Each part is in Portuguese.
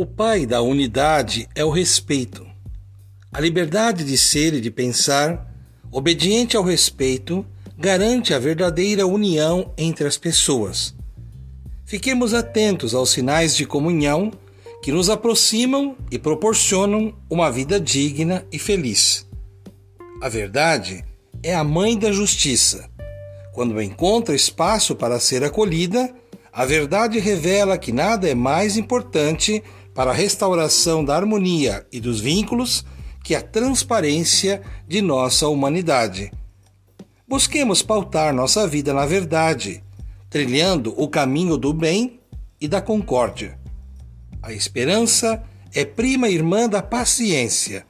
O pai da unidade é o respeito. A liberdade de ser e de pensar, obediente ao respeito, garante a verdadeira união entre as pessoas. Fiquemos atentos aos sinais de comunhão que nos aproximam e proporcionam uma vida digna e feliz. A verdade é a mãe da justiça. Quando encontra espaço para ser acolhida, a verdade revela que nada é mais importante para a restauração da harmonia e dos vínculos que a transparência de nossa humanidade. Busquemos pautar nossa vida na verdade, trilhando o caminho do bem e da concórdia. A esperança é prima irmã da paciência.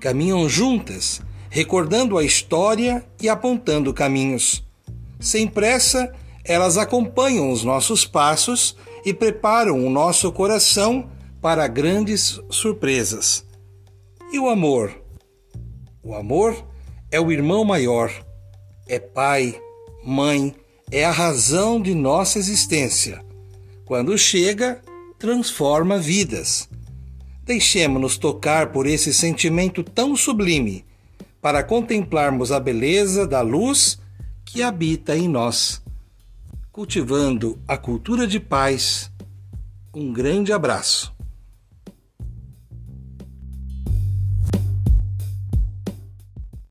Caminham juntas, recordando a história e apontando caminhos. Sem pressa, elas acompanham os nossos passos e preparam o nosso coração para grandes surpresas. E o amor? O amor é o irmão maior, é pai, mãe, é a razão de nossa existência. Quando chega, transforma vidas. Deixemos-nos tocar por esse sentimento tão sublime, para contemplarmos a beleza da luz que habita em nós cultivando a cultura de paz. Um grande abraço.